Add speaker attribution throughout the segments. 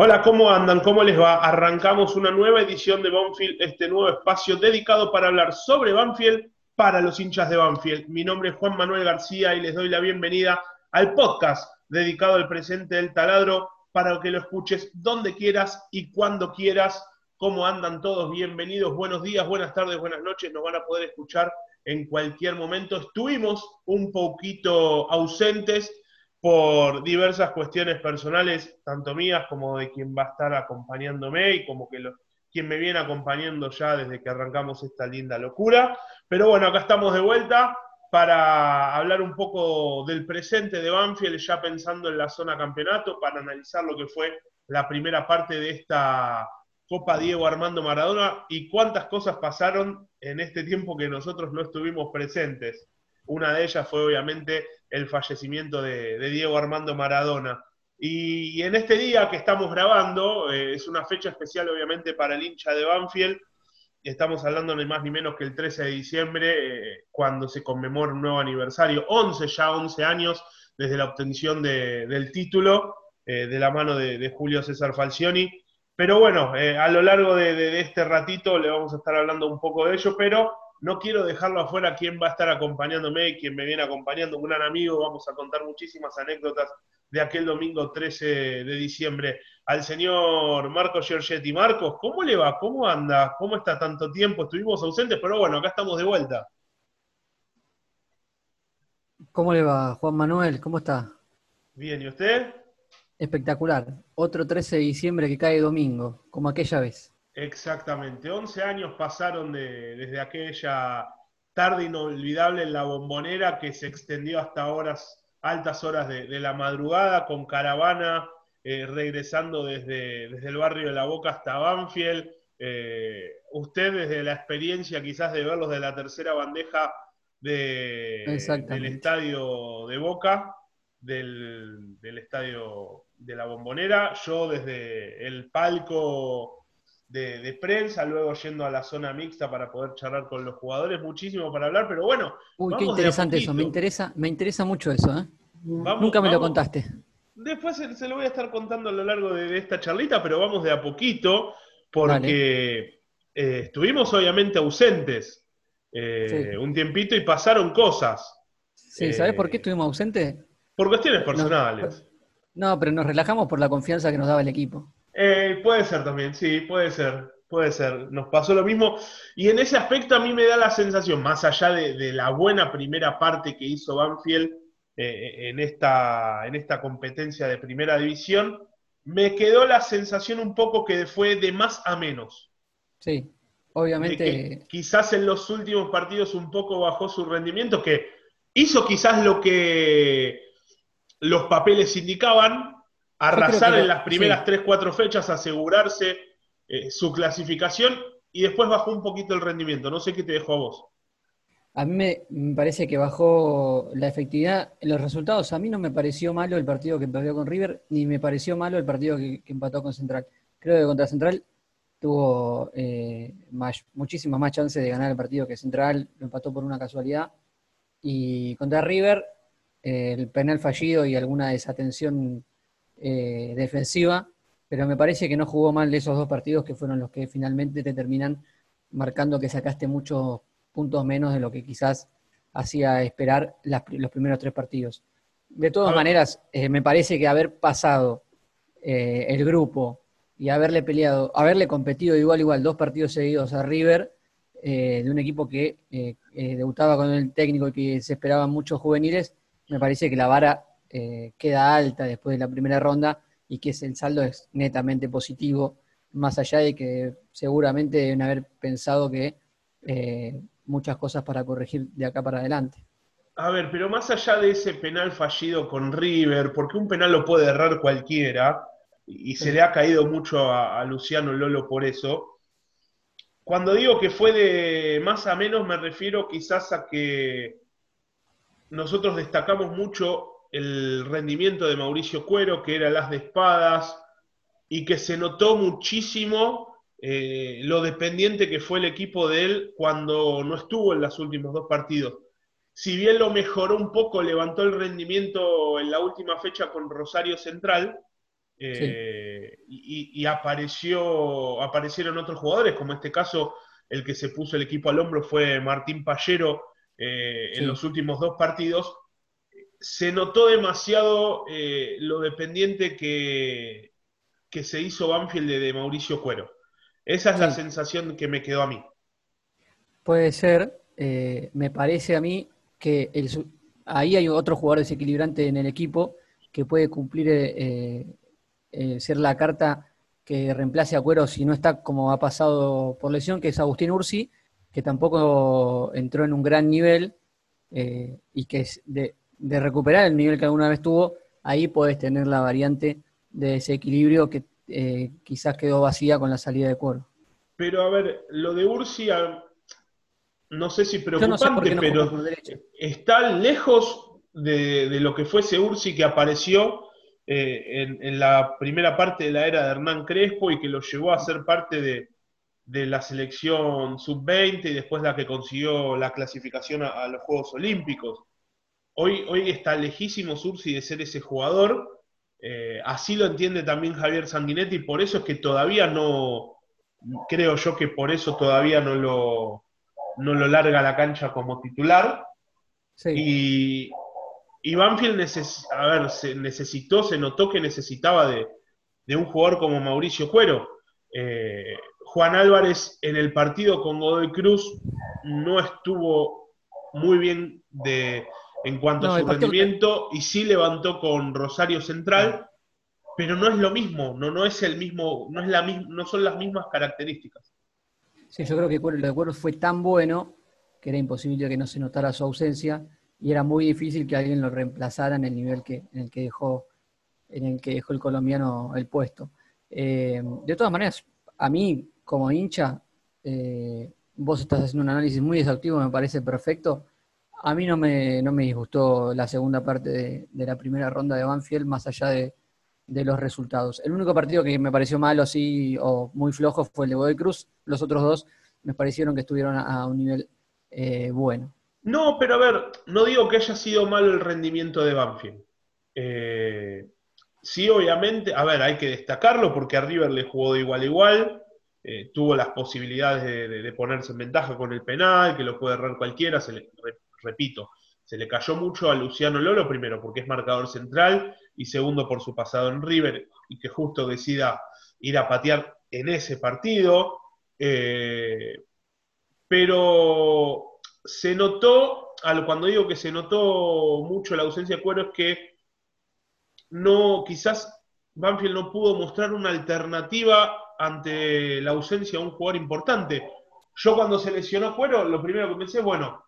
Speaker 1: Hola, ¿cómo andan? ¿Cómo les va? Arrancamos una nueva edición de Banfield, este nuevo espacio dedicado para hablar sobre Banfield para los hinchas de Banfield. Mi nombre es Juan Manuel García y les doy la bienvenida al podcast dedicado al presente del taladro para que lo escuches donde quieras y cuando quieras. ¿Cómo andan todos? Bienvenidos, buenos días, buenas tardes, buenas noches. Nos van a poder escuchar en cualquier momento. Estuvimos un poquito ausentes por diversas cuestiones personales, tanto mías como de quien va a estar acompañándome y como que quien me viene acompañando ya desde que arrancamos esta linda locura. Pero bueno, acá estamos de vuelta para hablar un poco del presente de Banfield, ya pensando en la zona campeonato, para analizar lo que fue la primera parte de esta Copa Diego Armando Maradona y cuántas cosas pasaron en este tiempo que nosotros no estuvimos presentes. Una de ellas fue obviamente el fallecimiento de, Diego Armando Maradona. Y, en este día que estamos grabando, eh, es una fecha especial obviamente para el hincha de Banfield, estamos hablando ni más ni menos que el 13 de diciembre, eh, cuando se conmemora un nuevo aniversario, 11 ya, 11 años desde la obtención del título eh, de la mano de, Julio César Falcioni. Pero bueno, a lo largo de, de, este ratito le vamos a estar hablando un poco de ello, pero no quiero dejarlo afuera quién va a estar acompañándome, quién me viene acompañando, un gran amigo. Vamos a contar muchísimas anécdotas de aquel domingo 13 de diciembre. Al señor Marcos Giorgetti. Marcos, ¿cómo le va? ¿Cómo anda? ¿Cómo está tanto tiempo? Estuvimos ausentes, pero bueno, acá estamos de vuelta.
Speaker 2: ¿Cómo le va, Juan Manuel? ¿Cómo está?
Speaker 1: Bien, ¿y usted?
Speaker 2: Espectacular. Otro 13 de diciembre que cae domingo, como aquella vez.
Speaker 1: Exactamente, 11 años pasaron desde aquella tarde inolvidable en la bombonera que se extendió hasta horas, altas horas de, la madrugada con caravana eh, regresando desde, desde, el barrio de La Boca hasta Banfield. Eh, usted desde la experiencia quizás de verlos de la tercera bandeja del estadio de Boca, del, del estadio de la bombonera, yo desde el palco de, prensa, luego yendo a la zona mixta para poder charlar con los jugadores, muchísimo para hablar, pero bueno.
Speaker 2: Uy, qué interesante eso, me interesa, me interesa mucho eso, ¿eh? Nunca me lo contaste.
Speaker 1: Después se, lo voy a estar contando a lo largo de, esta charlita, pero vamos de a poquito, porque eh, estuvimos obviamente ausentes eh, un tiempito y pasaron cosas.
Speaker 2: Sí, ¿sabes por qué estuvimos ausentes?
Speaker 1: Por cuestiones personales.
Speaker 2: no, pero nos relajamos por la confianza que nos daba el equipo.
Speaker 1: Eh, puede ser también, sí, puede ser, puede ser. Nos pasó lo mismo. Y en ese aspecto a mí me da la sensación, más allá de, la buena primera parte que hizo Banfield eh, en, esta, en esta competencia de primera división, me quedó la sensación un poco que fue de más a menos.
Speaker 2: Sí, obviamente.
Speaker 1: quizás en los últimos partidos un poco bajó su rendimiento, que hizo quizás lo que los papeles indicaban, arrasar en las primeras 3-4 fechas, asegurarse eh, su clasificación y después bajó un poquito el rendimiento. No sé qué te dejó a vos.
Speaker 2: A mí me, parece que bajó la efectividad en los resultados. A mí no me pareció malo el partido que perdió con River, ni me pareció malo el partido que, empató con Central. Creo que contra Central tuvo eh, muchísimas más chances de ganar el partido que Central, lo empató por una casualidad. Y contra River, eh, el penal fallido y alguna desatención eh, defensiva, pero me parece que no jugó mal de esos dos partidos que fueron los que finalmente te terminan marcando que sacaste muchos puntos menos de lo que quizás hacía esperar los primeros tres partidos. De todas maneras, eh, me parece que haber pasado eh, el grupo y haberle peleado, haberle competido igual igual dos partidos seguidos a River, de un equipo que debutaba con el técnico y que se esperaban muchos juveniles, me parece que la vara eh, queda alta después de la primera ronda y que el saldo es netamente positivo, más allá de que seguramente deben haber pensado que eh, muchas cosas para corregir de acá para adelante.
Speaker 1: A ver, pero más allá de ese penal fallido con River, porque un penal lo puede errar cualquiera, y se le ha caído mucho a, a Luciano Lolo por eso, cuando digo que fue de más a menos, me refiero quizás a que nosotros destacamos mucho el rendimiento de Mauricio Cuero, que era las de espadas, y que se notó muchísimo eh, lo dependiente que fue el equipo de él cuando no estuvo en los últimos dos partidos. Si bien lo mejoró un poco, levantó el rendimiento en la última fecha con Rosario Central, eh, y, apareció, aparecieron otros jugadores, como en este caso el que se puso el equipo al hombro fue Martín Pallero eh, en los últimos dos partidos. Se notó demasiado eh, lo dependiente que, que se hizo Banfield de, Mauricio Cuero. Esa es la sensación que me quedó a mí.
Speaker 2: Puede ser, me parece a mí que ahí hay otro jugador desequilibrante en el equipo que puede cumplir eh, ser la carta que reemplace a Cuero si no está como ha pasado por lesión, que es Agustín Ursi, que tampoco entró en un gran nivel eh, y que es de, recuperar el nivel que alguna vez tuvo, ahí puedes tener la variante de ese equilibrio que eh, quizás quedó vacía con la salida de Cuero.
Speaker 1: Pero a ver, lo de Ursi, no sé si preocupante, pero está lejos de, de, lo que fuese Ursi que apareció eh, en, la primera parte de la era de Hernán Crespo y que lo llevó a ser parte de, la selección sub-20 y después la que consiguió la clasificación a, los Juegos Olímpicos. Hoy, hoy está lejísimo Sursi de ser ese jugador, eh, así lo entiende también Javier Sanguinetti, por eso es que todavía no, creo yo que por eso todavía no lo, no lo larga a la cancha como titular. Y, y Banfield a ver, se necesitó, se notó que necesitaba de, un jugador como Mauricio Cuero. Eh, Juan Álvarez en el partido con Godoy Cruz no estuvo muy bien de, en cuanto a su rendimiento y sí levantó con Rosario Central, pero no es lo mismo, no, no es el mismo, no es la no son las mismas características.
Speaker 2: Sí, yo creo que lo de Cuero fue tan bueno que era imposible que no se notara su ausencia y era muy difícil que alguien lo reemplazara en el nivel que, en el que dejó en el que dejó el colombiano el puesto. Eh, de todas maneras, a mí como hincha, eh, vos estás haciendo un análisis muy exhaustivo, me parece perfecto. A mí no me, no me disgustó la segunda parte de, la primera ronda de Banfield, más allá de, los resultados. El único partido que me pareció malo así o muy flojo fue el de Godoy Cruz. Los otros dos me parecieron que estuvieron a, un nivel eh, bueno.
Speaker 1: No, pero a ver, no digo que haya sido malo el rendimiento de Banfield. Eh, sí, obviamente, a ver, hay que destacarlo porque a River le jugó de igual a igual, eh, tuvo las posibilidades de, ponerse en ventaja con el penal, que lo puede errar cualquiera, se le, repito, se le cayó mucho a Luciano Lolo, primero porque es marcador central y segundo por su pasado en River y que justo decida ir a patear en ese partido. Eh, pero se notó, cuando digo que se notó mucho la ausencia de cuero, es que no, quizás Banfield no pudo mostrar una alternativa ante la ausencia de un jugador importante. Yo cuando se lesionó Cuero, lo primero que pensé, bueno,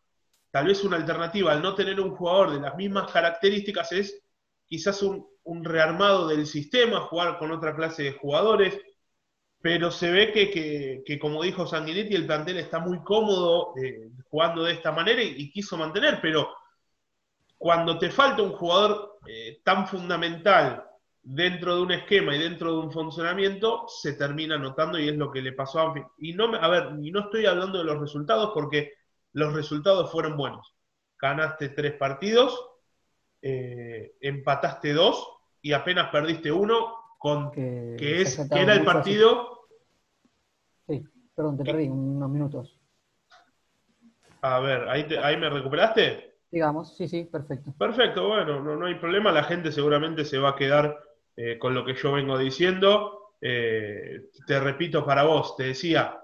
Speaker 1: tal vez una alternativa al no tener un jugador de las mismas características es quizás un, rearmado del sistema, jugar con otra clase de jugadores pero se ve que, como dijo Sanguinetti, el plantel está muy cómodo eh, jugando de esta manera y, quiso mantener, pero cuando te falta un jugador eh, tan fundamental dentro de un esquema y dentro de un funcionamiento, se termina notando y es lo que le pasó a. Y no, a ver, y no estoy hablando de los resultados porque los resultados fueron buenos. Ganaste tres partidos, eh, empataste dos y apenas perdiste uno con que, es, que era el partido.
Speaker 2: Sí, perdón, te perdí unos minutos.
Speaker 1: A ver, ¿ahí, ahí me recuperaste?
Speaker 2: Digamos, sí, sí, perfecto.
Speaker 1: Perfecto, bueno, no, no hay problema, la gente seguramente se va a quedar eh, con lo que yo vengo diciendo. Eh, te repito para vos, te decía,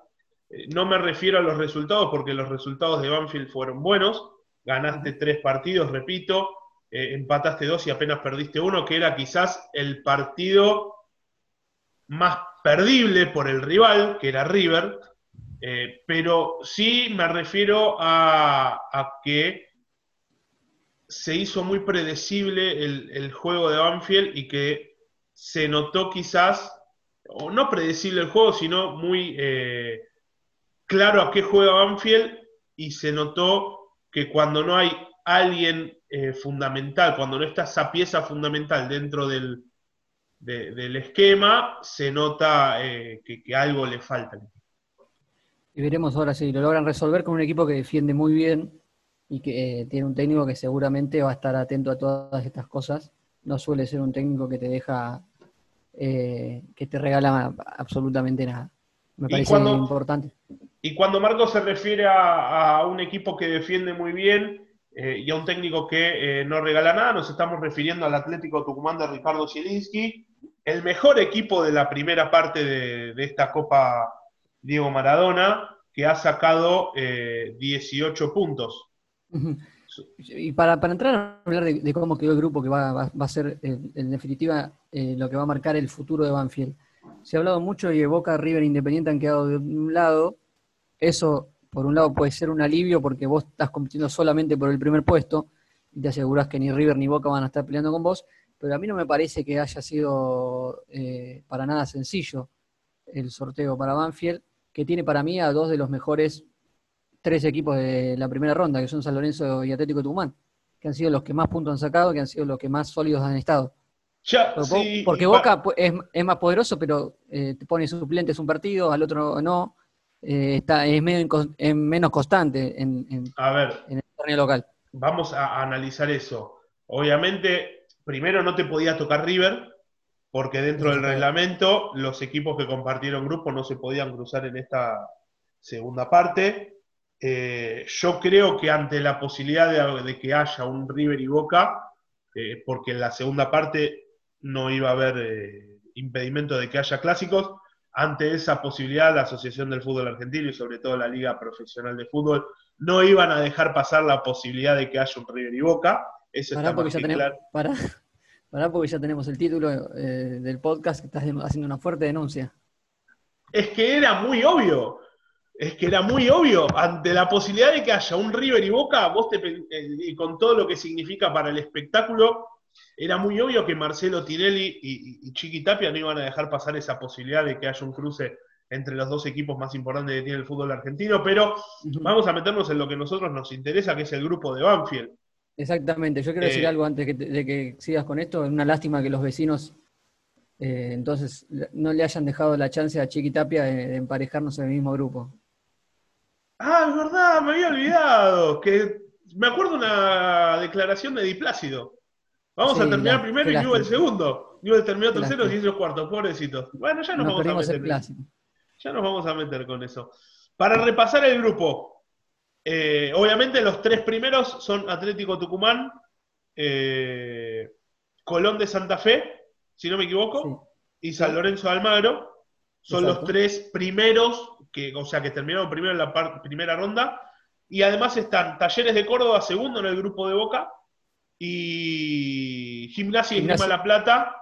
Speaker 1: no me refiero a los resultados porque los resultados de Banfield fueron buenos, ganaste tres partidos, repito, eh, empataste dos y apenas perdiste uno, que era quizás el partido más perdible por el rival, que era River, eh, pero sí me refiero a, que se hizo muy predecible el, juego de Banfield y que se notó quizás, o no predecible el juego, sino muy eh, claro a qué juega Banfield y se notó que cuando no hay alguien eh, fundamental, cuando no está esa pieza fundamental dentro del, del esquema, se nota eh, que, algo le falta.
Speaker 2: Y veremos ahora si lo logran resolver con un equipo que defiende muy bien y que eh, tiene un técnico que seguramente va a estar atento a todas estas cosas. No suele ser un técnico que te deja que te regala absolutamente nada. Me parece importante.
Speaker 1: Y cuando Marco se refiere a, un equipo que defiende muy bien eh, y a un técnico que no regala nada, nos estamos refiriendo al Atlético Tucumán de Ricardo Zielinski, el mejor equipo de la primera parte de, esta Copa Diego Maradona, que ha sacado 18 puntos.
Speaker 2: Y para, entrar a hablar de, cómo quedó el grupo que va, a ser, en definitiva, eh, lo que va a marcar el futuro de Banfield. Se ha hablado mucho y Boca, River Independiente han quedado de un lado. Eso, por un lado, puede ser un alivio porque vos estás compitiendo solamente por el primer puesto y te aseguras que ni River ni Boca van a estar peleando con vos. Pero a mí no me parece que haya sido eh, para nada sencillo el sorteo para Banfield, que tiene para mí a dos de los mejores tres equipos de la primera ronda, que son San Lorenzo y Atlético Tucumán, que han sido los que más puntos han sacado, que han sido los que más sólidos han estado. porque, Boca es, más poderoso, pero eh, te pone suplentes un partido, al otro no. Eh, está, es, medio menos constante en,
Speaker 1: a ver,
Speaker 2: en el torneo local.
Speaker 1: Vamos a analizar eso. Obviamente, primero no te podía tocar River, porque dentro del reglamento los equipos que compartieron grupo no se podían cruzar en esta segunda parte. Eh, yo creo que ante la posibilidad de, que haya un River y Boca, eh, porque en la segunda parte no iba a haber impedimento de que haya clásicos, ante esa posibilidad la Asociación del Fútbol Argentino y sobre todo la Liga Profesional de Fútbol no iban a dejar pasar la posibilidad de que haya un River y Boca. Eso está
Speaker 2: porque ya tenemos, para, porque ya tenemos el título del podcast que estás haciendo una fuerte denuncia.
Speaker 1: Es que era muy obvio es que era muy obvio, ante la posibilidad de que haya un River y Boca, vos te, eh, y con todo lo que significa para el espectáculo, era muy obvio que Marcelo Tinelli y, Chiqui Tapia no iban a dejar pasar esa posibilidad de que haya un cruce entre los dos equipos más importantes que tiene el fútbol argentino, pero vamos a meternos en lo que a nosotros nos interesa, que es el grupo de Banfield.
Speaker 2: Exactamente, yo quiero decir eh, algo antes de que sigas con esto, es una lástima que los vecinos eh, entonces no le hayan dejado la chance a Chiqui Tapia de emparejarnos en el mismo grupo.
Speaker 1: Ah, es verdad, me había olvidado. Que me acuerdo una declaración de Diplácido. Vamos a terminar primero y Newell el segundo. Newell terminó tercero y hizo cuarto, pobrecito. Bueno, ya nos, vamos a meter. Ya nos vamos a meter con eso. Para repasar el grupo, eh, obviamente los tres primeros son Atlético Tucumán, eh, Colón de Santa Fe, si no me equivoco, y San Lorenzo de Almagro. Son los tres primeros que, o sea, que terminaron primero en la primera ronda. Y además están Talleres de Córdoba, segundo en el grupo de Boca, y Gimnasia y Lima La Plata,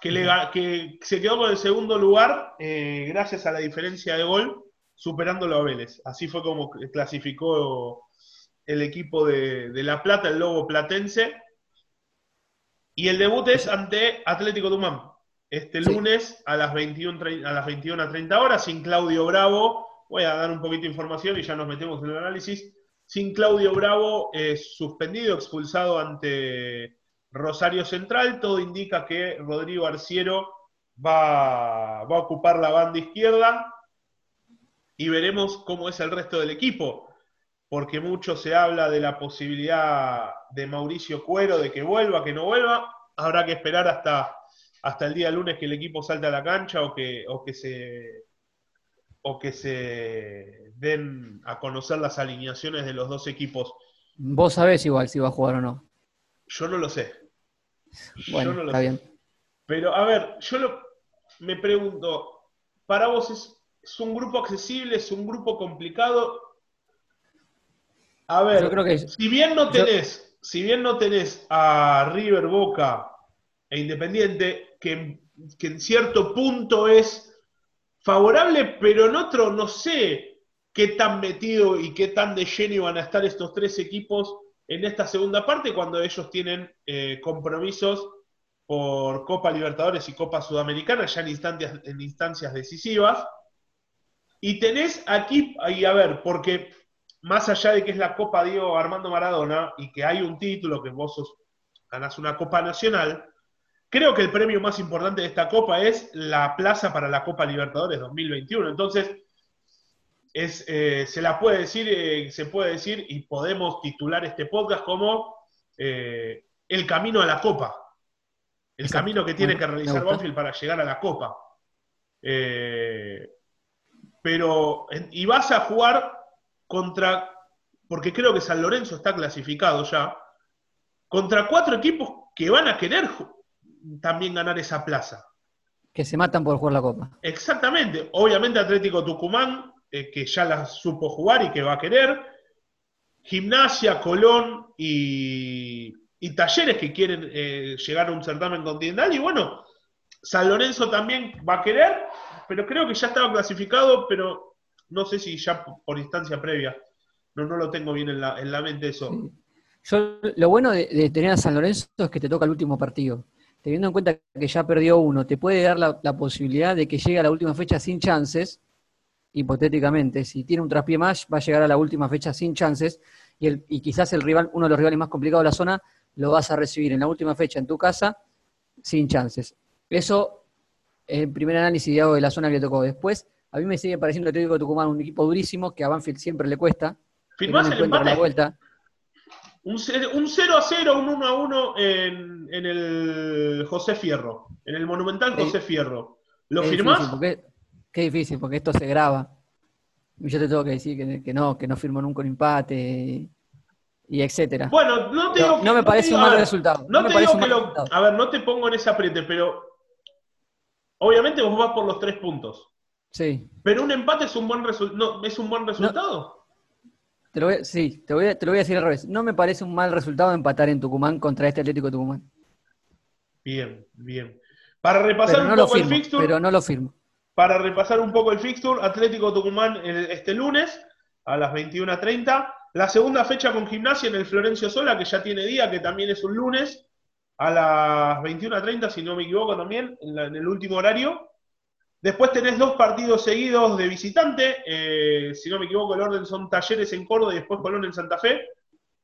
Speaker 1: que, le, que se quedó con el segundo lugar eh, gracias a la diferencia de gol, superándolo a Vélez. Así fue como clasificó el equipo de, La Plata, el Lobo Platense. Y el debut es ante Atlético Tucumán este lunes a las 21 a las 21 a 30 horas, sin Claudio Bravo. Voy a dar un poquito de información y ya nos metemos en el análisis. Sin Claudio Bravo, suspendido, expulsado ante Rosario Central. Todo indica que Rodrigo Arciero va, va a ocupar la banda izquierda y veremos cómo es el resto del equipo, porque mucho se habla de la posibilidad de Mauricio Cuero de que vuelva, que no vuelva. Habrá que esperar hasta hasta el día lunes que el equipo salte a la cancha o que, o que se o que se den a conocer las alineaciones de los dos equipos.
Speaker 2: Vos sabés igual si va a jugar o no.
Speaker 1: Yo no lo sé.
Speaker 2: Bueno, está bien.
Speaker 1: Pero a ver, yo me pregunto, ¿para vos es, un grupo accesible, es un grupo complicado? A ver, creo que si bien no tenés, si bien no tenés a River Boca e Independiente, que, en cierto punto es favorable, pero en otro no sé qué tan metido y qué tan de lleno van a estar estos tres equipos en esta segunda parte cuando ellos tienen eh, compromisos por Copa Libertadores y Copa Sudamericana ya en instancias, decisivas. Y tenés aquí, ahí a ver, porque más allá de que es la Copa Diego Armando Maradona y que hay un título que vos sos, ganás una Copa Nacional, Creo que el premio más importante de esta Copa es la plaza para la Copa Libertadores 2021. Entonces, es, eh, se la puede decir, eh, se puede decir, y podemos titular este podcast como eh, el camino a la Copa. el camino que tiene que realizar Banfield para llegar a la Copa. Pero, y vas a jugar contra, porque creo que San Lorenzo está clasificado ya, contra cuatro equipos que van a querer también ganar esa plaza.
Speaker 2: Que se matan por jugar la Copa.
Speaker 1: Exactamente. Obviamente Atlético Tucumán, eh, que ya la supo jugar y que va a querer. Gimnasia, Colón y, Talleres que quieren eh, llegar a un certamen continental. Y bueno, San Lorenzo también va a querer, pero creo que ya estaba clasificado, pero no sé si ya por instancia previa. No, no lo tengo bien en la, mente eso.
Speaker 2: Yo, lo bueno de, tener a San Lorenzo es que te toca el último partido. Teniendo en cuenta que ya perdió uno, te puede dar la, posibilidad de que llegue a la última fecha sin chances, hipotéticamente. Si tiene un traspié más, va a llegar a la última fecha sin chances y, y quizás el rival, uno de los rivales más complicados de la zona, lo vas a recibir en la última fecha en tu casa sin chances. Eso es el primer análisis de la zona que le tocó. Después, a mí me sigue pareciendo el Atlético de Tucumán un equipo durísimo que a Banfield siempre le cuesta.
Speaker 1: ¿Firmás el empate? La vuelta. Un 0, a 0, un 1 a 1 en, el José Fierro, en el Monumental José Fierro. ¿Lo firmás?
Speaker 2: qué difícil, porque esto se graba. Yo te tengo que decir que, no, que no firmo nunca un empate y etcétera.
Speaker 1: Bueno, no te digo
Speaker 2: no, me parece un mal resultado.
Speaker 1: No, te digo que lo, a ver, no te pongo en ese apriete, pero obviamente vos vas por los tres puntos.
Speaker 2: Sí.
Speaker 1: Pero un empate es un buen, no, ¿es un buen resultado.
Speaker 2: Te lo voy, sí, te, voy, te lo voy a decir al revés. No me parece un mal resultado empatar en Tucumán contra este Atlético de Tucumán.
Speaker 1: Bien, bien. Para repasar un poco el fixture.
Speaker 2: Pero no lo firmo.
Speaker 1: Para repasar un poco el fixture, Atlético Tucumán este lunes a las 21.30. La segunda fecha con gimnasia en el Florencio Sola, que ya tiene día, que también es un lunes, a las 21.30, si no me equivoco también, en, el último horario. Después tenés dos partidos seguidos de visitante. Eh, si no me equivoco, el orden son Talleres en Córdoba y después Colón en Santa Fe.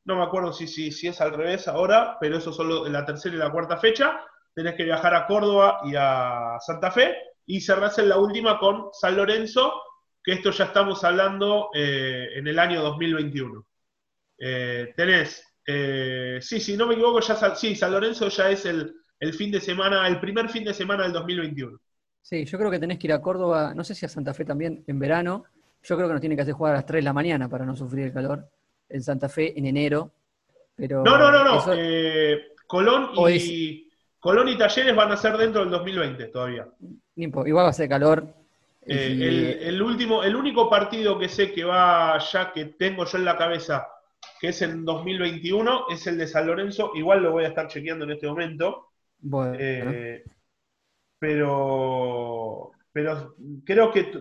Speaker 1: No me acuerdo si, si, si es al revés ahora, pero eso son la tercera y la cuarta fecha. Tenés que viajar a Córdoba y a Santa Fe. Y cerrás en la última con San Lorenzo, que esto ya estamos hablando eh, en el año 2021. Eh, tenés, eh, sí, si no me equivoco, ya sí, San Lorenzo ya es el, fin de semana, el primer fin de semana del 2021.
Speaker 2: Sí, yo creo que tenés que ir a Córdoba, no sé si a Santa Fe también en verano. Yo creo que nos tiene que hacer jugar a las 3 de la mañana para no sufrir el calor. En Santa Fe en enero. Pero
Speaker 1: no, no, no, no. Colón, y, Colón y Talleres van a ser dentro del 2020 todavía.
Speaker 2: Igual va a ser calor.
Speaker 1: Eh, el, último, el único partido que sé que va ya que tengo yo en la cabeza, que es en 2021, es el de San Lorenzo. Igual lo voy a estar chequeando en este momento. Eh, pero, pero creo que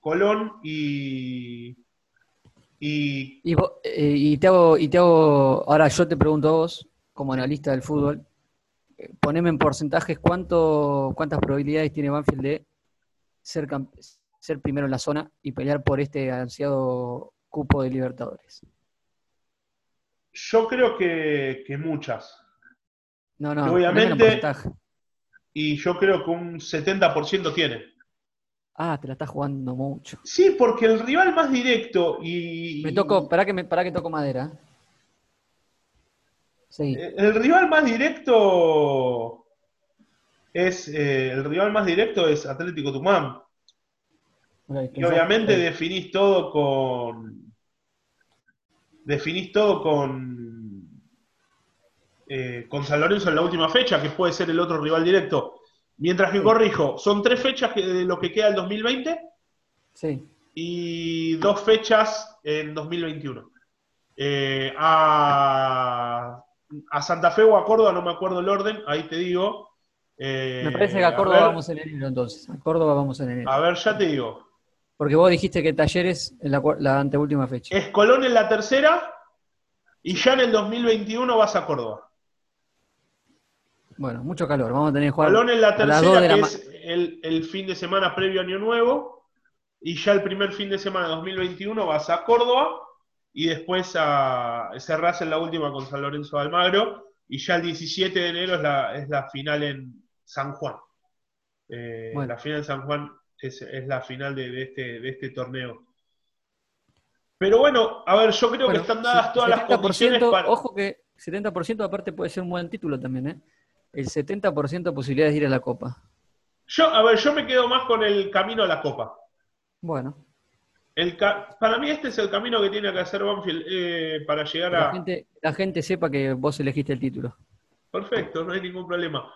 Speaker 1: Colón y.
Speaker 2: Y, eh, y, te hago, y te hago. Ahora yo te pregunto a vos, como analista del fútbol, poneme en porcentajes cuánto, cuántas probabilidades tiene Banfield de ser, ser primero en la zona y pelear por este ansiado cupo de Libertadores?
Speaker 1: Yo creo que, muchas.
Speaker 2: No, no,
Speaker 1: obviamente. Y yo creo que un 70% tiene.
Speaker 2: Ah, te la estás jugando mucho.
Speaker 1: Sí, porque el rival más directo y.
Speaker 2: Me toco, para que me, que toco madera.
Speaker 1: Sí. Eh, el rival más directo es eh, el rival más directo es Atlético Tumán. y obviamente definís todo con. Definís todo con. Eh, con San Lorenzo en la última fecha, que puede ser el otro rival directo. Mientras que corrijo, son tres fechas de lo que queda el 2020.
Speaker 2: Sí.
Speaker 1: Y dos fechas en 2021. Eh, a, a Santa Fe o a Córdoba, no me acuerdo el orden, ahí te digo,
Speaker 2: me parece que a Córdoba vamos en enero entonces. A Córdoba vamos en enero.
Speaker 1: A ver, ya te digo.
Speaker 2: Porque vos dijiste que Talleres en la, anteúltima fecha.
Speaker 1: Es Colón en la tercera y ya en el 2021 vas a Córdoba.
Speaker 2: Bueno, mucho calor. Vamos a tener que jugar.
Speaker 1: Colón en la tercera, que es el, fin de semana previo a Año Nuevo. Y ya el primer fin de semana de 2021 vas a Córdoba. Y después a, cerrás en la última con San Lorenzo de Almagro. Y ya el 17 de enero es la, es la final en, San Juan. Eh, la final de San Juan es, la final de, este, de este torneo. Pero bueno, a ver, yo creo que están dadas todas las condiciones
Speaker 2: para... Ojo que 70% aparte puede ser un buen título también, ¿eh? El 70% de posibilidades de ir a la Copa.
Speaker 1: Yo, a ver, yo me quedo más con el camino a la Copa.
Speaker 2: Bueno.
Speaker 1: El para mí este es el camino que tiene que hacer Banfield eh, para llegar a...
Speaker 2: La gente, la gente sepa que vos elegiste el título.
Speaker 1: Perfecto, no hay ningún problema.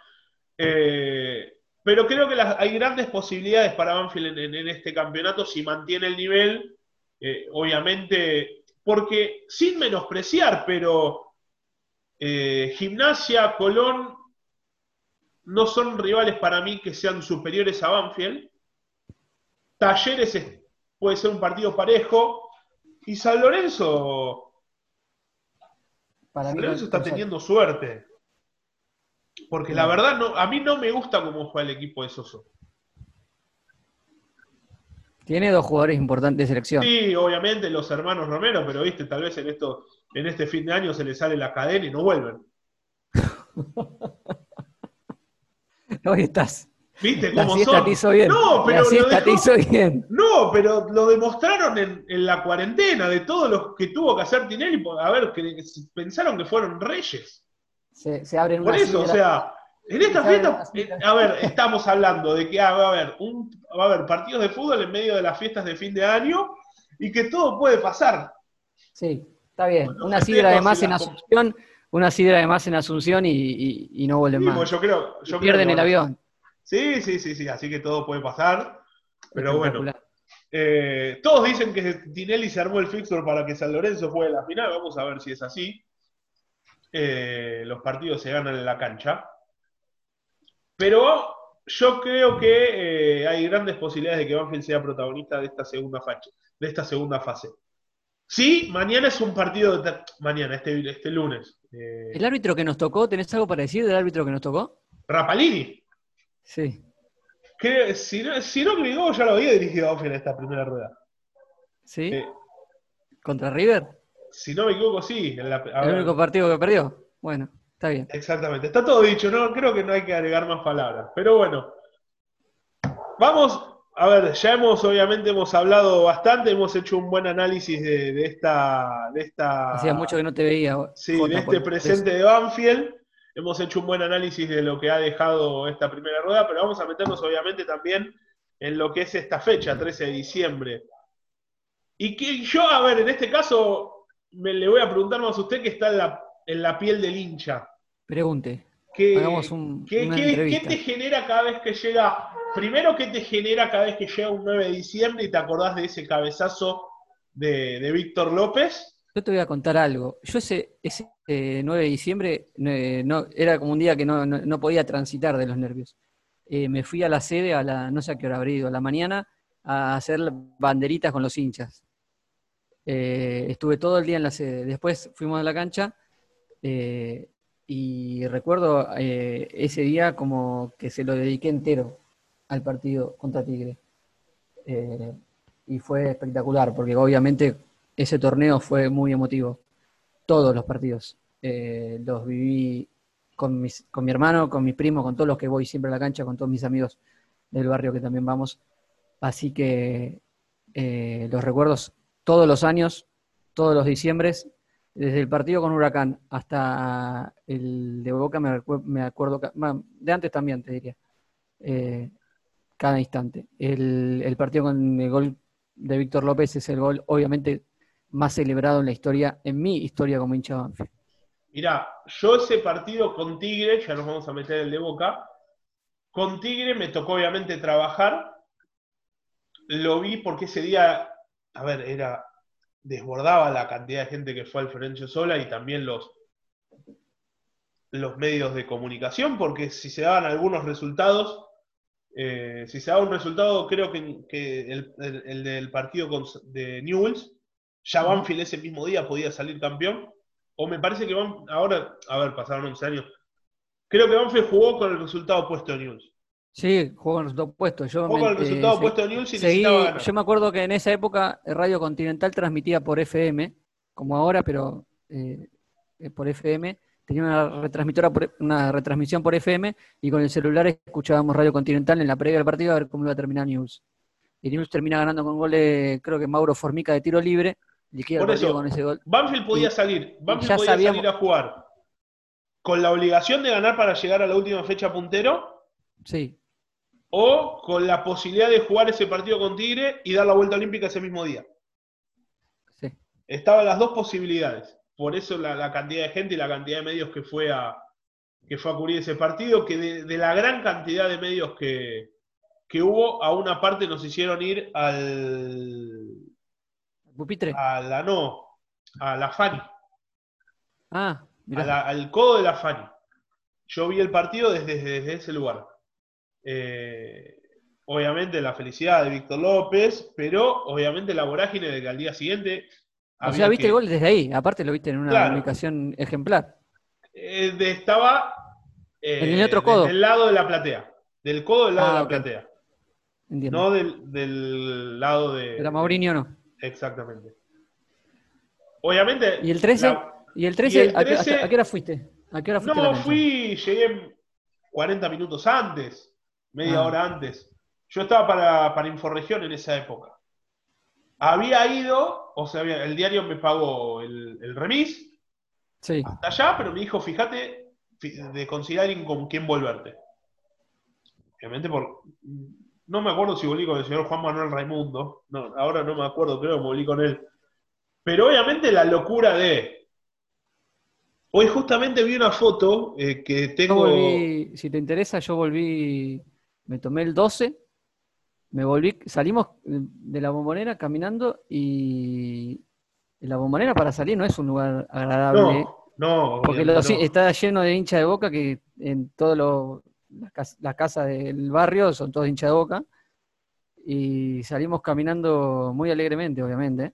Speaker 1: Eh, pero creo que hay grandes posibilidades para Banfield en, este campeonato si mantiene el nivel. Eh, obviamente, porque sin menospreciar, pero Gimnasia, Colón no son rivales para mí que sean superiores a Banfield. Talleres puede ser un partido parejo. Y San Lorenzo. San Lorenzo está teniendo suerte. Porque la verdad, no, a mí no me gusta cómo juega el equipo de Soso.
Speaker 2: Tiene dos jugadores importantes de selección.
Speaker 1: Sí, obviamente los hermanos Romero, pero viste, tal vez en esto, en este fin de año se les sale la cadena y no vuelven.
Speaker 2: Hoy estás.
Speaker 1: ¿Viste cómo son?
Speaker 2: Te hizo bien.
Speaker 1: No, pero
Speaker 2: la te hizo bien.
Speaker 1: No, pero lo demostraron en, la cuarentena de todos los que tuvo que hacer Tinelli. A ver, que, pensaron que fueron reyes.
Speaker 2: Se, se abren
Speaker 1: Por eso, o sea, en esta fiesta, eh, a ver, estamos hablando de que ah, va, a haber un, va a haber partidos de fútbol en medio de las fiestas de fin de año y que todo puede pasar.
Speaker 2: Sí, está bien. una sidra además en Asunción, una sidra además en Asunción y, no vuelven más.
Speaker 1: Yo creo, yo
Speaker 2: pierden el avión.
Speaker 1: Sí, sí, sí, sí, así que todo puede pasar. Pero bueno, eh, todos dicen que Tinelli se armó el fixture para que San Lorenzo juegue la final. Vamos a ver si es así. Eh, los partidos se ganan en la cancha. Pero yo creo que eh, hay grandes posibilidades de que Banfield sea protagonista de esta segunda fase. De esta segunda fase. Sí, mañana es un partido de mañana, este, este lunes.
Speaker 2: ¿El árbitro que nos tocó? ¿Tenés algo para decir del árbitro que nos tocó?
Speaker 1: Rapalini.
Speaker 2: Sí.
Speaker 1: Que si no, si no ya lo había dirigido a en esta primera rueda.
Speaker 2: ¿Sí? Eh, ¿Contra River?
Speaker 1: Si no me equivoco, sí.
Speaker 2: ¿El único partido que perdió? Bueno, está bien.
Speaker 1: Exactamente. Está todo dicho, ¿no? Creo que no hay que agregar más palabras. Pero bueno. Vamos, a ver, ya hemos, obviamente, hemos hablado bastante, hemos hecho un buen análisis de, esta, de esta.
Speaker 2: Hacía mucho que no te veía.
Speaker 1: Sí, de este presente de Banfield hemos hecho un buen análisis de lo que ha dejado esta primera rueda, pero vamos a meternos obviamente también en lo que es esta fecha, 13 de diciembre. Y que yo, a ver, en este caso, me le voy a preguntar más a usted que está en la, piel del hincha.
Speaker 2: Pregunte.
Speaker 1: ¿Qué, ¿qué, te genera cada vez que llega, primero, qué te genera cada vez que llega un 9 de diciembre y te acordás de ese cabezazo de, Víctor López?
Speaker 2: Yo te voy a contar algo. Yo ese, ese 9 de diciembre no, era como un día que no, podía transitar de los nervios. Eh, me fui a la sede a la, no sé a qué hora habría ido, a la mañana, a hacer banderitas con los hinchas. Eh, estuve todo el día en la sede. Después fuimos a la cancha eh, y recuerdo ese día como que se lo dediqué entero al partido contra Tigre. y fue espectacular, porque obviamente ese torneo fue muy emotivo. Todos los partidos. Eh, los viví con, mis, con mi hermano, con mis primos, con todos los que voy siempre a la cancha, con todos mis amigos del barrio que también vamos. Así que eh, los recuerdos todos los años, todos los diciembres, desde el partido con Huracán hasta el de Boca, me, acuerdo, de antes también te diría, eh, cada instante. El, partido con el gol de Víctor López es el gol, obviamente, más celebrado en la historia, en mi historia como hincha.
Speaker 1: Mirá, yo ese partido con Tigre, ya nos vamos a meter el de Boca, con Tigre me tocó obviamente trabajar, lo vi porque ese día, a ver, era, desbordaba la cantidad de gente que fue al Florencio Sola y también los, los medios de comunicación, porque si se daban algunos resultados, eh, si se daba un resultado, creo que, el, del partido de Newells, ya Banfield ese mismo día podía salir campeón. O me parece que van, ahora, a ver, pasaron 11 años. Creo que Banfield jugó con el resultado opuesto de News.
Speaker 2: Sí, jugó con el resultado opuesto.
Speaker 1: Yo jugó con el resultado opuesto de News y necesitaba
Speaker 2: Yo me acuerdo que en esa época Radio Continental transmitía por FM, como ahora, pero eh, eh, por FM. Tenía una retransmitora una retransmisión por FM y con el celular escuchábamos Radio Continental en la previa del partido a ver cómo iba a terminar News. Y News termina ganando con gol de, creo que Mauro Formica de tiro libre
Speaker 1: por eso, Banfield podía salir, Banfield podía salir a jugar con la obligación de ganar para llegar a la última fecha puntero.
Speaker 2: Sí.
Speaker 1: O con la posibilidad de jugar ese partido con Tigre y dar la vuelta olímpica ese mismo día.
Speaker 2: Sí.
Speaker 1: Estaban las dos posibilidades. Por eso la, cantidad de gente y la cantidad de medios que fue a, que fue a cubrir ese partido, que de, la gran cantidad de medios que, que, hubo, a una parte nos hicieron ir al...
Speaker 2: ¿Pupitre?
Speaker 1: A la no, a la Fani.
Speaker 2: Ah,
Speaker 1: al codo de la Fani. Yo vi el partido desde, desde ese lugar. Eh, obviamente la felicidad de Víctor López, pero obviamente la vorágine de que al día siguiente.
Speaker 2: O sea, viste el gol desde ahí, aparte lo viste en una ubicación ejemplar.
Speaker 1: Eh, estaba
Speaker 2: eh, en el otro codo.
Speaker 1: Del lado de la platea. Del codo del lado de ah, la platea. No del, lado de.
Speaker 2: Pero Maurinho no.
Speaker 1: Exactamente. Obviamente.
Speaker 2: ¿Y el 13? ¿Y el 13, ¿a, qué hora fuiste? ¿A qué hora fuiste
Speaker 1: no, fui, llegué 40 minutos antes, media ah. hora antes. Yo estaba para, para Inforregión en esa época. Había ido, o sea, el diario me pagó el, el remis
Speaker 2: sí.
Speaker 1: hasta allá, pero me dijo, fíjate de considerar con quién volverte. Obviamente por... No me acuerdo si volví con el señor Juan Manuel Raimundo. No, ahora no me acuerdo, creo que volví con él. Pero obviamente la locura de Hoy justamente vi una foto eh, que tengo.
Speaker 2: si te interesa, yo volví, me tomé el 12, me volví, salimos de la bombonera caminando y la bombonera para salir no es un lugar agradable.
Speaker 1: No,
Speaker 2: no. Porque está lleno de hinchas de boca que en todas las casas del barrio son todos hinchas de boca. Y salimos caminando muy alegremente, obviamente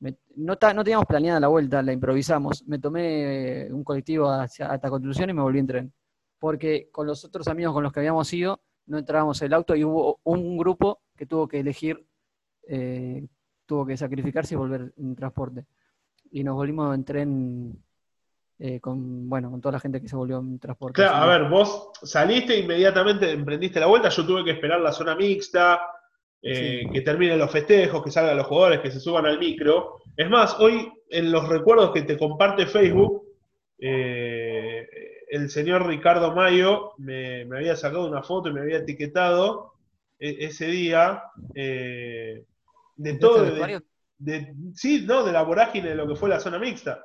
Speaker 2: no, no, teníamos planeada la vuelta, la improvisamos. Me tomé eh, un colectivo hacia, hasta Constitución y me volví en tren. Porque con los otros amigos con los que habíamos ido, no entrábamos el auto y hubo un grupo que tuvo que elegir, eh, tuvo que sacrificarse y volver en transporte. Y nos volvimos en tren eh, con, bueno, con toda la gente que se volvió en transporte.
Speaker 1: Claro, a ver, vos saliste inmediatamente, emprendiste la vuelta, yo tuve que esperar la zona mixta, eh, que terminen los festejos, que salgan los jugadores, que se suban al micro. Es más, hoy en los recuerdos que te comparte Facebook, eh, el señor Ricardo Mayo me, había sacado una foto y me había etiquetado e, ese día eh, de todo. De, sí, no, de la vorágine de lo que fue la zona mixta.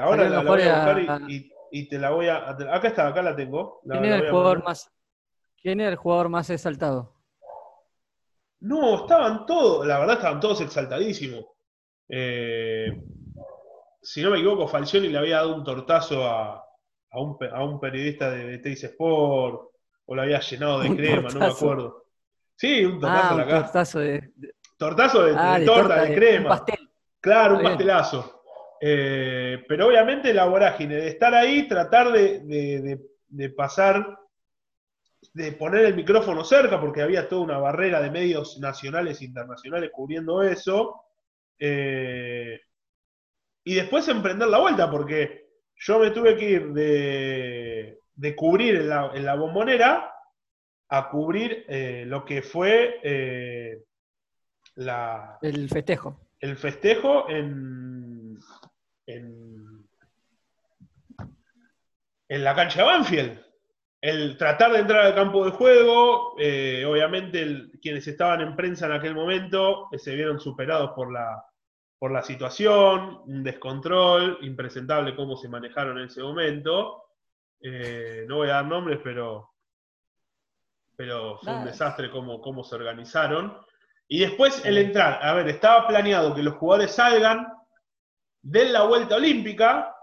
Speaker 1: ahora la, voy a buscar y, te la voy a. Acá está, acá la tengo.
Speaker 2: ¿Quién, el jugador más, ¿Quién era el jugador más exaltado?
Speaker 1: No, estaban todos, la verdad estaban todos exaltadísimos. Eh, si no me equivoco, Falcioni le había dado un tortazo a, un, periodista de, de Sport, o lo había llenado de crema, no me acuerdo. Sí, un tortazo
Speaker 2: ah,
Speaker 1: a la cara.
Speaker 2: Tortazo de,
Speaker 1: tortazo de, ah, torta, de, crema. Un pastel. Claro, un pastelazo. Eh, pero obviamente la vorágine de estar ahí, tratar de pasar de poner el micrófono cerca, porque había toda una barrera de medios nacionales e internacionales cubriendo eso. Eh, y después emprender la vuelta, porque yo me tuve que ir de, cubrir en la, bombonera a cubrir eh, lo que fue eh, la,
Speaker 2: el festejo.
Speaker 1: El festejo en, en, en la cancha de Banfield el tratar de entrar al campo de juego, eh, obviamente quienes estaban en prensa en aquel momento se vieron superados por la, por la situación, un descontrol, impresentable cómo se manejaron en ese momento. Eh, no voy a dar nombres, pero, pero fue un desastre cómo, cómo se organizaron. Y después el entrar, a ver, estaba planeado que los jugadores salgan, den la vuelta olímpica,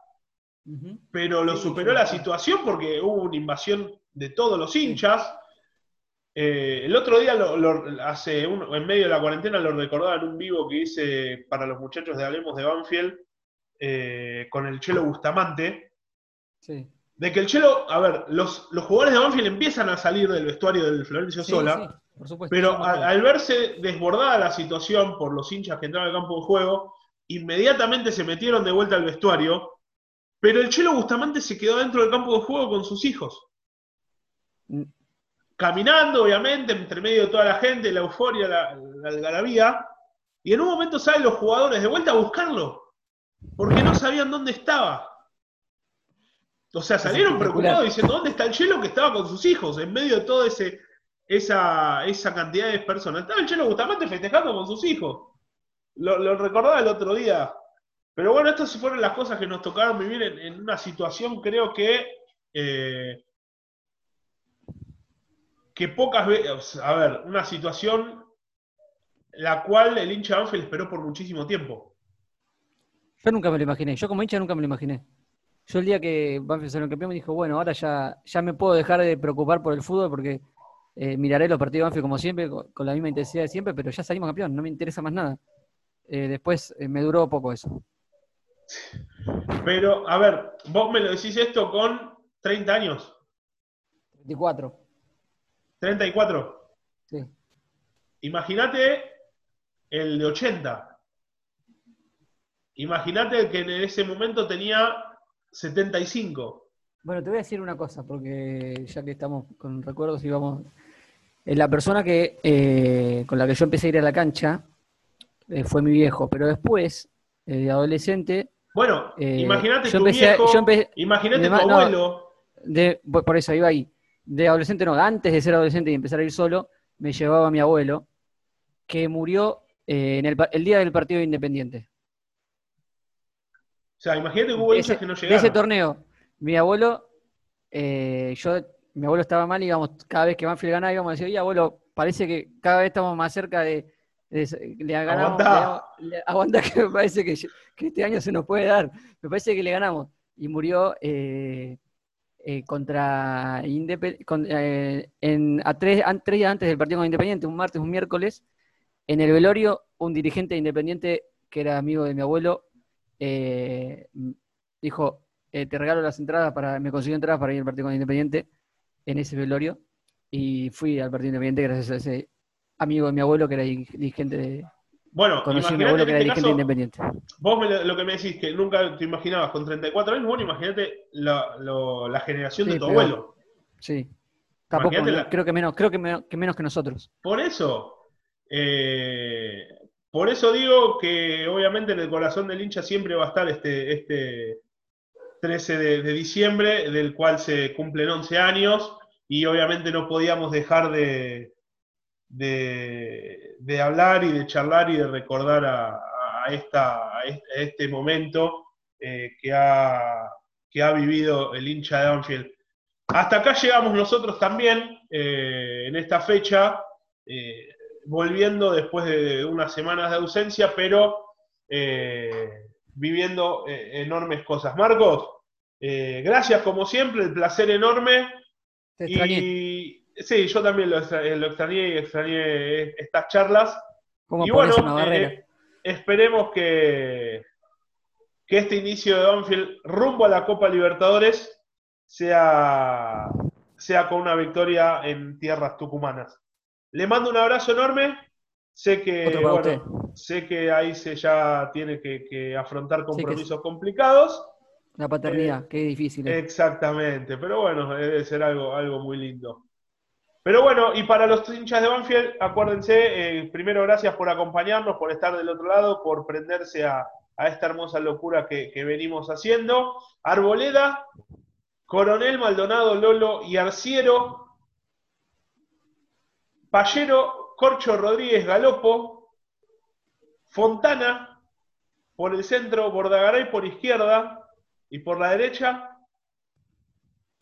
Speaker 1: pero lo superó la situación porque hubo una invasión de todos los hinchas. Eh, el otro día, hace en medio de la cuarentena, lo recordaba en un vivo que hice para los muchachos de Hablemos de Banfield eh, con el Chelo Bustamante. De que el Chelo, a ver, los, jugadores de Banfield empiezan a salir del vestuario del Florencio Sola, pero al verse desbordada la situación por los hinchas que entraban al campo de juego, inmediatamente se metieron de vuelta al vestuario pero el Chelo Bustamante se quedó dentro del campo de juego con sus hijos. Caminando, obviamente, entre medio de toda la gente, la euforia, la, algarabía. Y en un momento salen los jugadores de vuelta a buscarlo. Porque no sabían dónde estaba. O sea, salieron preocupados diciendo, ¿dónde está el Chelo que estaba con sus hijos? En medio de toda esa, esa cantidad de personas. Estaba el Chelo Bustamante festejando con sus hijos. Lo, recordaba el otro día. Pero bueno, estas fueron las cosas que nos tocaron vivir en, una situación, creo que, eh, que pocas veces, a ver, una situación la cual el hincha Banfield esperó por muchísimo tiempo.
Speaker 2: Yo nunca me lo imaginé, yo como hincha nunca me lo imaginé. Yo el día que Banfield salió campeón me dijo, bueno, ahora ya, ya me puedo dejar de preocupar por el fútbol porque eh, miraré los partidos de Banfield como siempre, con, la misma intensidad de siempre, pero ya salimos campeón, no me interesa más nada. Eh, después eh, me duró poco eso.
Speaker 1: Pero, a ver, vos me lo decís esto con 30 años.
Speaker 2: 34.
Speaker 1: 34.
Speaker 2: Sí.
Speaker 1: Imagínate el de 80. Imagínate que en ese momento tenía 75.
Speaker 2: Bueno, te voy a decir una cosa, porque ya que estamos con recuerdos y vamos. Eh, la persona que eh, con la que yo empecé a ir a la cancha eh, fue mi viejo, pero después, de adolescente.
Speaker 1: Bueno, imagínate tu viejo, imagínate tu abuelo.
Speaker 2: por eso iba ahí. De adolescente no, antes de ser adolescente y empezar a ir solo, me llevaba mi abuelo, que murió en el, día del partido Independiente.
Speaker 1: O sea, imagínate que hubo hinchas que no llegaron.
Speaker 2: De ese torneo, mi abuelo, eh, yo, mi abuelo estaba mal y íbamos, cada vez que Banfield ganaba íbamos a decir, oye abuelo, parece que cada vez estamos más cerca de, le ganamos, aguanta. que me parece que, este año se nos puede dar, me parece que le ganamos. Y murió eh, eh, contra Independiente, en, a tres, tres días antes del partido con Independiente, un martes, un miércoles, en el velorio, un dirigente de Independiente que era amigo de mi abuelo, eh, dijo, eh, te regalo las entradas para, me consiguió entradas para ir al partido con Independiente en ese velorio y fui al partido Independiente gracias a ese amigo de mi abuelo que era dirigente de...
Speaker 1: Bueno,
Speaker 2: conocí a mi abuelo que era este dirigente de Independiente.
Speaker 1: Vos lo que me decís que nunca te imaginabas con 34 años, bueno, imagínate la, generación de tu abuelo.
Speaker 2: Sí. Tampoco, creo que menos, creo que menos, que menos que nosotros.
Speaker 1: Por eso, eh, por eso digo que obviamente en el corazón del hincha siempre va a estar este, este 13 de, diciembre, del cual se cumplen 11 años, y obviamente no podíamos dejar de, de, hablar y de charlar y de recordar a, esta, este momento eh, que, ha, que ha vivido el hincha de Anfield. Hasta acá llegamos nosotros también eh, en esta fecha. Eh, volviendo después de unas semanas de ausencia, pero viviendo enormes cosas. Marcos, gracias como siempre, el placer enorme.
Speaker 2: Te y
Speaker 1: sí, yo también lo, extrañé y extrañé estas charlas.
Speaker 2: y bueno,
Speaker 1: esperemos que, que este inicio de Banfield rumbo a la Copa Libertadores sea, sea con una victoria en tierras tucumanas. Le mando un abrazo enorme. Sé que, sé que ahí se ya tiene que, afrontar compromisos complicados.
Speaker 2: La paternidad, eh, qué difícil.
Speaker 1: Exactamente, pero bueno, debe ser algo, algo muy lindo. Pero bueno, y para los hinchas de Banfield, acuérdense, eh, primero gracias por acompañarnos, por estar del otro lado, por prenderse a, esta hermosa locura que, que, venimos haciendo. Arboleda, Coronel Maldonado, Lolo y Arciero Pallero, Corcho Rodríguez Galopo, Fontana, por el centro, Bordagaray por izquierda y por la derecha.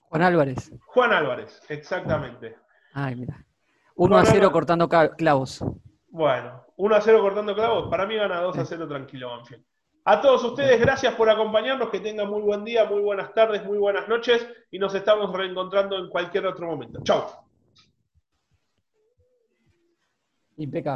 Speaker 2: Juan Álvarez.
Speaker 1: Juan Álvarez, exactamente.
Speaker 2: Ay, mira. 1 a 0 cortando clavos.
Speaker 1: Bueno, 1 a 0 cortando clavos. Para mí gana 2 a 0 tranquilo, Banfield. A todos ustedes, gracias por acompañarnos, que tengan muy buen día, muy buenas tardes, muy buenas noches y nos estamos reencontrando en cualquier otro momento. Chau.
Speaker 2: Impecable.